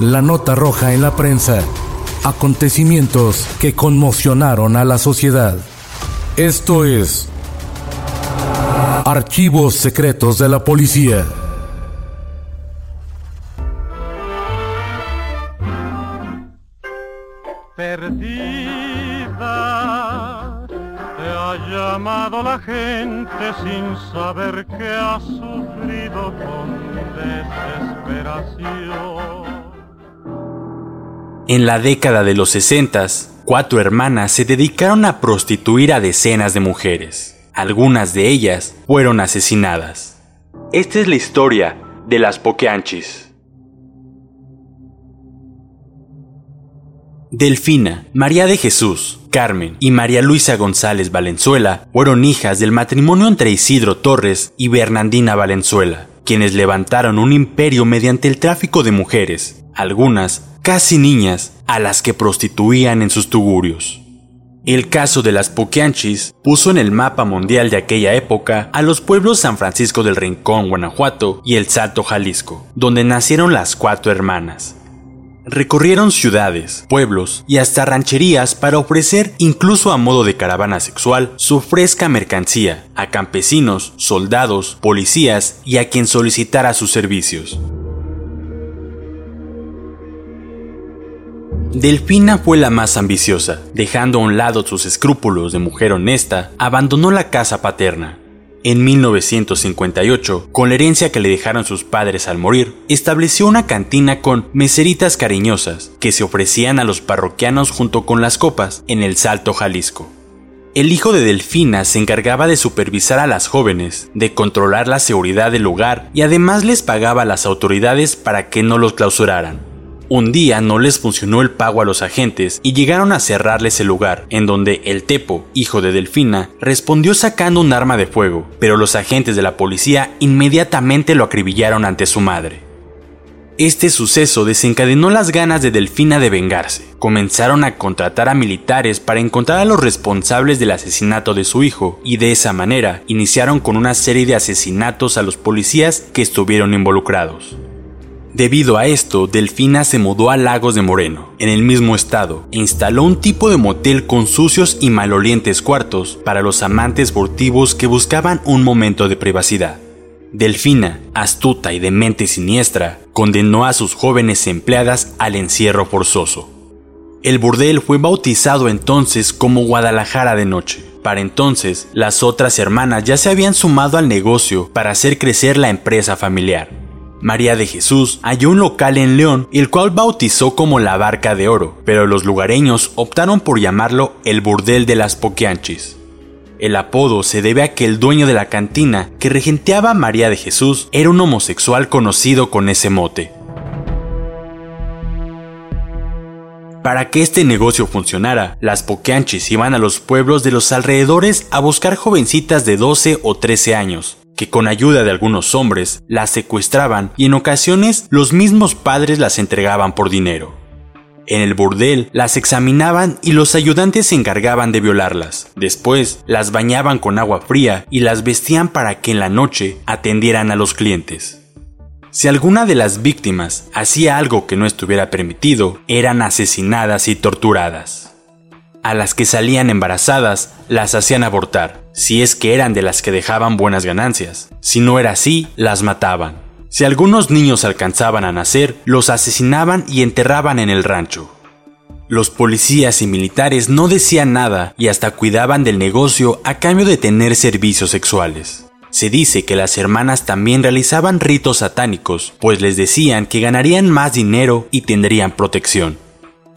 La nota roja en la prensa. Acontecimientos que conmocionaron a la sociedad. Esto es Archivos Secretos de la Policía. Perdida, te ha llamado la gente sin saber que has sufrido con desesperación. En la década de los 60, cuatro hermanas se dedicaron a prostituir a decenas de mujeres. Algunas de ellas fueron asesinadas. Esta es la historia de las Pokeanchis. Delfina, María de Jesús, Carmen y María Luisa González Valenzuela fueron hijas del matrimonio entre Isidro Torres y Bernardina Valenzuela, quienes levantaron un imperio mediante el tráfico de mujeres, algunas casi niñas, a las que prostituían en sus tugurios. El caso de las Poquianchis puso en el mapa mundial de aquella época a los pueblos San Francisco del Rincón, Guanajuato y El Salto, Jalisco, donde nacieron las cuatro hermanas. Recorrieron ciudades, pueblos y hasta rancherías para ofrecer, incluso a modo de caravana sexual, su fresca mercancía a campesinos, soldados, policías y a quien solicitara sus servicios. Delfina fue la más ambiciosa. Dejando a un lado sus escrúpulos de mujer honesta, abandonó la casa paterna. En 1958, con la herencia que le dejaron sus padres al morir, estableció una cantina con meseritas cariñosas que se ofrecían a los parroquianos junto con las copas en el Salto Jalisco. El hijo de Delfina se encargaba de supervisar a las jóvenes, de controlar la seguridad del lugar y además les pagaba a las autoridades para que no los clausuraran. Un día no les funcionó el pago a los agentes y llegaron a cerrarles el lugar, en donde el Tepo, hijo de Delfina, respondió sacando un arma de fuego, pero los agentes de la policía inmediatamente lo acribillaron ante su madre. Este suceso desencadenó las ganas de Delfina de vengarse. Comenzaron a contratar a militares para encontrar a los responsables del asesinato de su hijo y de esa manera iniciaron con una serie de asesinatos a los policías que estuvieron involucrados. Debido a esto, Delfina se mudó a Lagos de Moreno, en el mismo estado, e instaló un tipo de motel con sucios y malolientes cuartos para los amantes furtivos que buscaban un momento de privacidad. Delfina, astuta y de mente siniestra, condenó a sus jóvenes empleadas al encierro forzoso. El burdel fue bautizado entonces como Guadalajara de Noche. Para entonces, las otras hermanas ya se habían sumado al negocio para hacer crecer la empresa familiar. María de Jesús halló un local en León, el cual bautizó como la Barca de Oro, pero los lugareños optaron por llamarlo el Burdel de las Poquianchis. El apodo se debe a que el dueño de la cantina que regenteaba María de Jesús era un homosexual conocido con ese mote. Para que este negocio funcionara, las Poquianchis iban a los pueblos de los alrededores a buscar jovencitas de 12 o 13 años, que con ayuda de algunos hombres las secuestraban y en ocasiones los mismos padres las entregaban por dinero. En el burdel las examinaban y los ayudantes se encargaban de violarlas. Después las bañaban con agua fría y las vestían para que en la noche atendieran a los clientes. Si alguna de las víctimas hacía algo que no estuviera permitido, eran asesinadas y torturadas. A las que salían embarazadas, las hacían abortar, si es que eran de las que dejaban buenas ganancias. Si no era así, las mataban. Si algunos niños alcanzaban a nacer, los asesinaban y enterraban en el rancho. Los policías y militares no decían nada y hasta cuidaban del negocio a cambio de tener servicios sexuales. Se dice que las hermanas también realizaban ritos satánicos, pues les decían que ganarían más dinero y tendrían protección.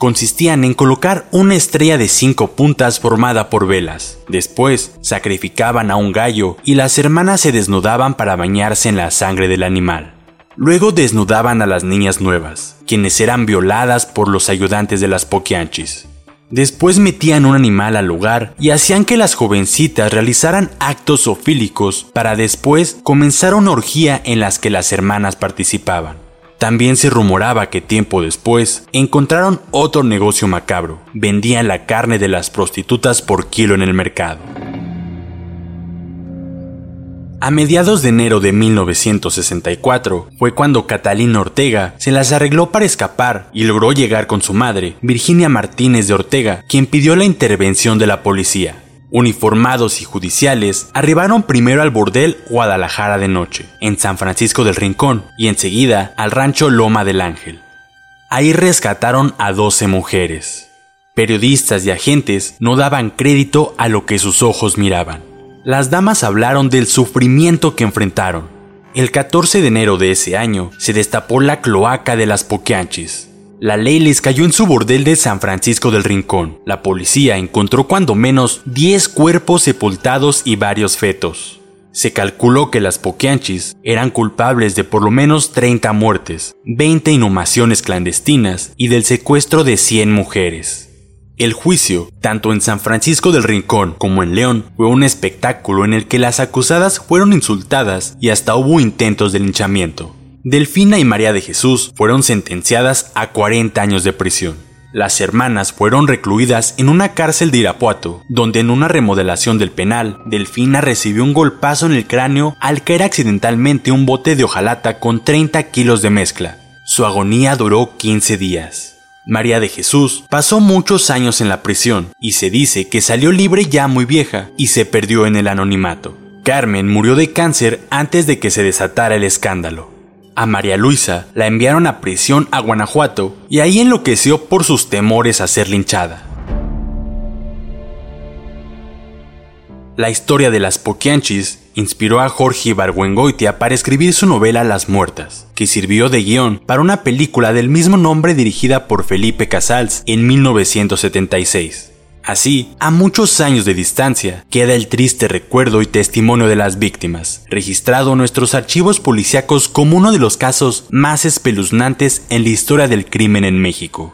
Consistían en colocar una estrella de cinco puntas formada por velas. Después, sacrificaban a un gallo y las hermanas se desnudaban para bañarse en la sangre del animal. Luego desnudaban a las niñas nuevas, quienes eran violadas por los ayudantes de las Poquianchis. Después metían un animal al lugar y hacían que las jovencitas realizaran actos ofílicos para después comenzar una orgía en las que las hermanas participaban. También se rumoraba que tiempo después encontraron otro negocio macabro. Vendían la carne de las prostitutas por kilo en el mercado. A mediados de enero de 1964 fue cuando Catalina Ortega se las arregló para escapar y logró llegar con su madre, Virginia Martínez de Ortega, quien pidió la intervención de la policía. Uniformados y judiciales arribaron primero al bordel Guadalajara de noche, en San Francisco del Rincón, y enseguida al rancho Loma del Ángel. Ahí rescataron a 12 mujeres. Periodistas y agentes no daban crédito a lo que sus ojos miraban las damas hablaron del sufrimiento que enfrentaron. El 14 de enero de ese año se destapó la cloaca de las Poquianchis. La ley les cayó en su bordel de San Francisco del Rincón. La policía encontró cuando menos 10 cuerpos sepultados y varios fetos. Se calculó que las Poquianchis eran culpables de por lo menos 30 muertes, 20 inhumaciones clandestinas y del secuestro de 100 mujeres. El juicio, tanto en San Francisco del Rincón como en León, fue un espectáculo en el que las acusadas fueron insultadas y hasta hubo intentos de linchamiento. Delfina y María de Jesús fueron sentenciadas a 40 años de prisión. Las hermanas fueron recluidas en una cárcel de Irapuato, donde en una remodelación del penal, Delfina recibió un golpazo en el cráneo al caer accidentalmente un bote de hojalata con 30 kilos de mezcla. Su agonía duró 15 días. María de Jesús pasó muchos años en la prisión y se dice que salió libre ya muy vieja y se perdió en el anonimato. Carmen murió de cáncer antes de que se desatara el escándalo. A María Luisa la enviaron a prisión a Guanajuato y ahí enloqueció por sus temores a ser linchada. La historia de las Poquianchis inspiró a Jorge Ibargüengoitia para escribir su novela Las Muertas, que sirvió de guion para una película del mismo nombre dirigida por Felipe Casals en 1976. Así, a muchos años de distancia, queda el triste recuerdo y testimonio de las víctimas, registrado en nuestros archivos policíacos como uno de los casos más espeluznantes en la historia del crimen en México.